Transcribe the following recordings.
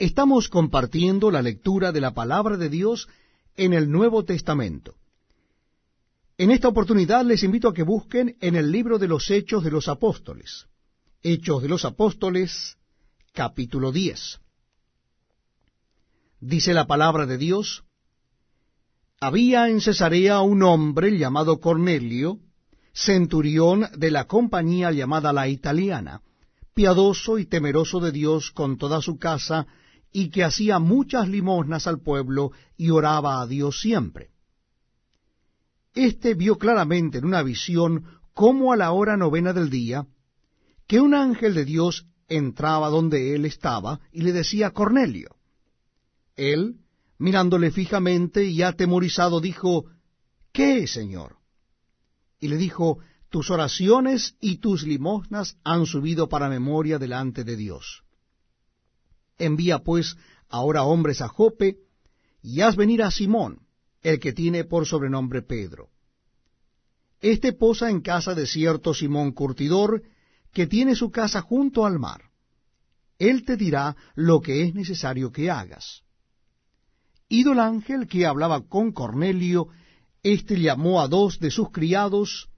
Estamos compartiendo la lectura de la palabra de Dios en el Nuevo Testamento. En esta oportunidad les invito a que busquen en el libro de los Hechos de los Apóstoles. Hechos de los Apóstoles, capítulo 10. Dice la palabra de Dios, Había en Cesarea un hombre llamado Cornelio, centurión de la compañía llamada la italiana, piadoso y temeroso de Dios con toda su casa, y que hacía muchas limosnas al pueblo y oraba a Dios siempre. Este vio claramente en una visión, como a la hora novena del día, que un ángel de Dios entraba donde él estaba y le decía Cornelio. Él, mirándole fijamente y atemorizado, dijo, ¿Qué, Señor? Y le dijo, Tus oraciones y tus limosnas han subido para memoria delante de Dios. Envía pues ahora hombres a Jope, y haz venir a Simón, el que tiene por sobrenombre Pedro. Este posa en casa de cierto Simón Curtidor, que tiene su casa junto al mar. Él te dirá lo que es necesario que hagas. Ido el ángel que hablaba con Cornelio, éste llamó a dos de sus criados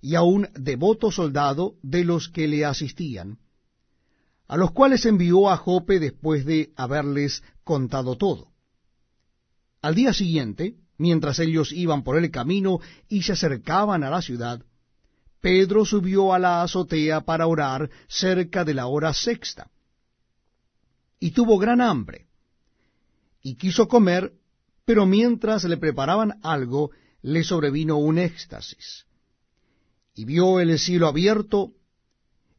y a un devoto soldado de los que le asistían, a los cuales envió a Jope después de haberles contado todo. Al día siguiente, mientras ellos iban por el camino y se acercaban a la ciudad, Pedro subió a la azotea para orar cerca de la hora sexta. Y tuvo gran hambre, y quiso comer, pero mientras le preparaban algo, le sobrevino un éxtasis. Y vio el cielo abierto,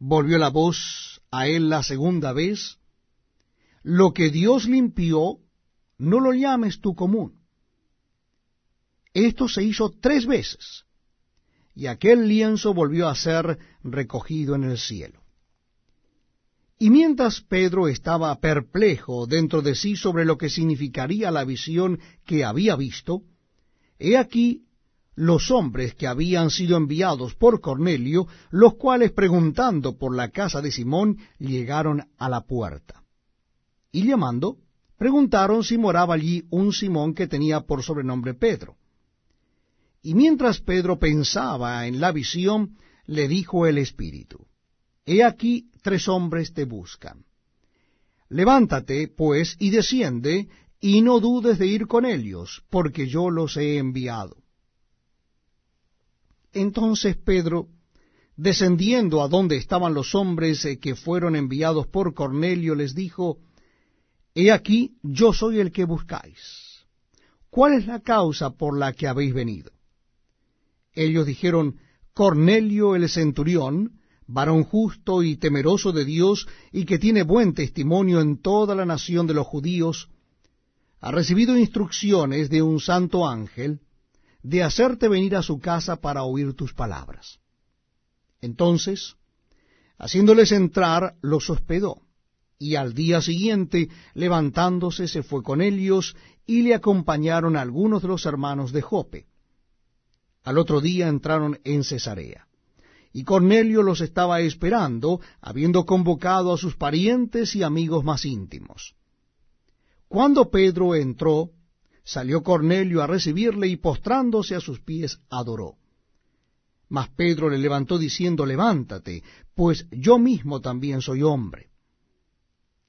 Volvió la voz a él la segunda vez, lo que Dios limpió, no lo llames tú común. Esto se hizo tres veces, y aquel lienzo volvió a ser recogido en el cielo. Y mientras Pedro estaba perplejo dentro de sí sobre lo que significaría la visión que había visto, he aquí los hombres que habían sido enviados por Cornelio, los cuales preguntando por la casa de Simón llegaron a la puerta. Y llamando, preguntaron si moraba allí un Simón que tenía por sobrenombre Pedro. Y mientras Pedro pensaba en la visión, le dijo el Espíritu, He aquí tres hombres te buscan. Levántate, pues, y desciende, y no dudes de ir con ellos, porque yo los he enviado. Entonces Pedro, descendiendo a donde estaban los hombres eh, que fueron enviados por Cornelio, les dijo, He aquí, yo soy el que buscáis. ¿Cuál es la causa por la que habéis venido? Ellos dijeron, Cornelio el centurión, varón justo y temeroso de Dios, y que tiene buen testimonio en toda la nación de los judíos, ha recibido instrucciones de un santo ángel de hacerte venir a su casa para oír tus palabras. Entonces, haciéndoles entrar, los hospedó, y al día siguiente, levantándose, se fue con ellos, y le acompañaron algunos de los hermanos de Jope. Al otro día entraron en Cesarea y Cornelio los estaba esperando, habiendo convocado a sus parientes y amigos más íntimos. Cuando Pedro entró, salió Cornelio a recibirle y postrándose a sus pies adoró. Mas Pedro le levantó diciendo, levántate, pues yo mismo también soy hombre.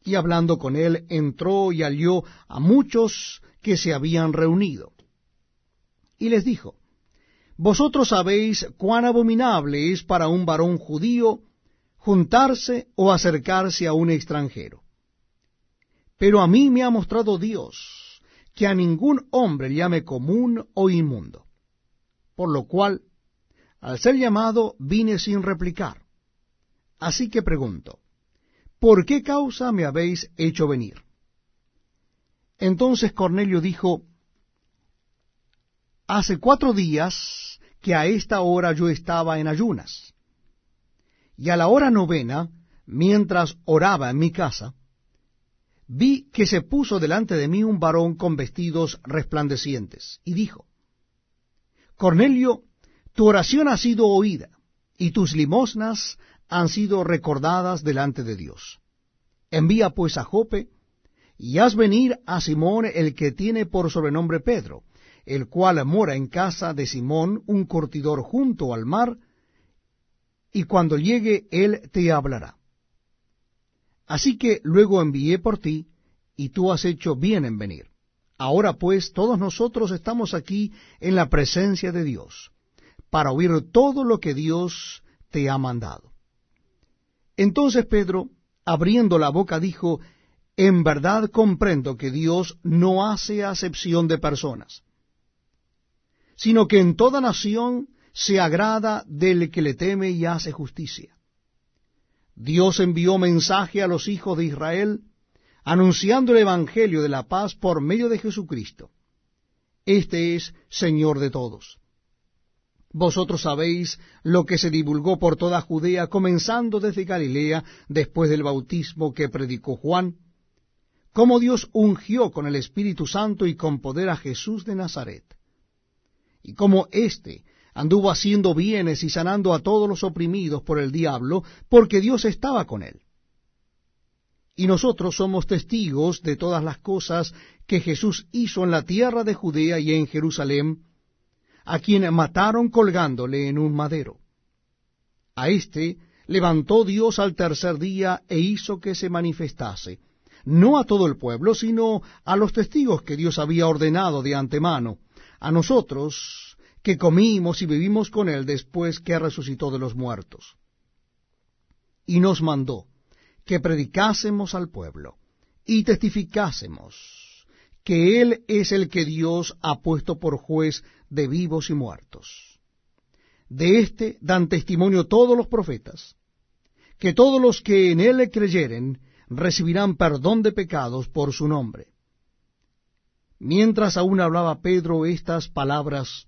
Y hablando con él, entró y halló a muchos que se habían reunido. Y les dijo, vosotros sabéis cuán abominable es para un varón judío juntarse o acercarse a un extranjero. Pero a mí me ha mostrado Dios que a ningún hombre llame común o inmundo. Por lo cual, al ser llamado, vine sin replicar. Así que pregunto, ¿por qué causa me habéis hecho venir? Entonces Cornelio dijo, Hace cuatro días que a esta hora yo estaba en ayunas, y a la hora novena, mientras oraba en mi casa, vi que se puso delante de mí un varón con vestidos resplandecientes, y dijo, Cornelio, tu oración ha sido oída, y tus limosnas han sido recordadas delante de Dios. Envía pues a Jope, y haz venir a Simón el que tiene por sobrenombre Pedro, el cual mora en casa de Simón, un curtidor junto al mar, y cuando llegue él te hablará. Así que luego envié por ti, y tú has hecho bien en venir. Ahora pues todos nosotros estamos aquí en la presencia de Dios, para oír todo lo que Dios te ha mandado. Entonces Pedro, abriendo la boca, dijo, En verdad comprendo que Dios no hace acepción de personas, sino que en toda nación se agrada del que le teme y hace justicia. Dios envió mensaje a los hijos de Israel, anunciando el Evangelio de la paz por medio de Jesucristo. Este es Señor de todos. Vosotros sabéis lo que se divulgó por toda Judea, comenzando desde Galilea, después del bautismo que predicó Juan, cómo Dios ungió con el Espíritu Santo y con poder a Jesús de Nazaret, y cómo éste anduvo haciendo bienes y sanando a todos los oprimidos por el diablo, porque Dios estaba con él. Y nosotros somos testigos de todas las cosas que Jesús hizo en la tierra de Judea y en Jerusalén, a quien mataron colgándole en un madero. A éste levantó Dios al tercer día e hizo que se manifestase, no a todo el pueblo, sino a los testigos que Dios había ordenado de antemano, a nosotros que comimos y vivimos con él después que resucitó de los muertos. Y nos mandó que predicásemos al pueblo y testificásemos que Él es el que Dios ha puesto por juez de vivos y muertos. De éste dan testimonio todos los profetas, que todos los que en Él creyeren recibirán perdón de pecados por su nombre. Mientras aún hablaba Pedro estas palabras,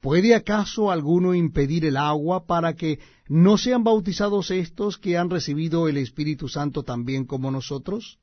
¿Puede acaso alguno impedir el agua para que no sean bautizados estos que han recibido el Espíritu Santo también como nosotros?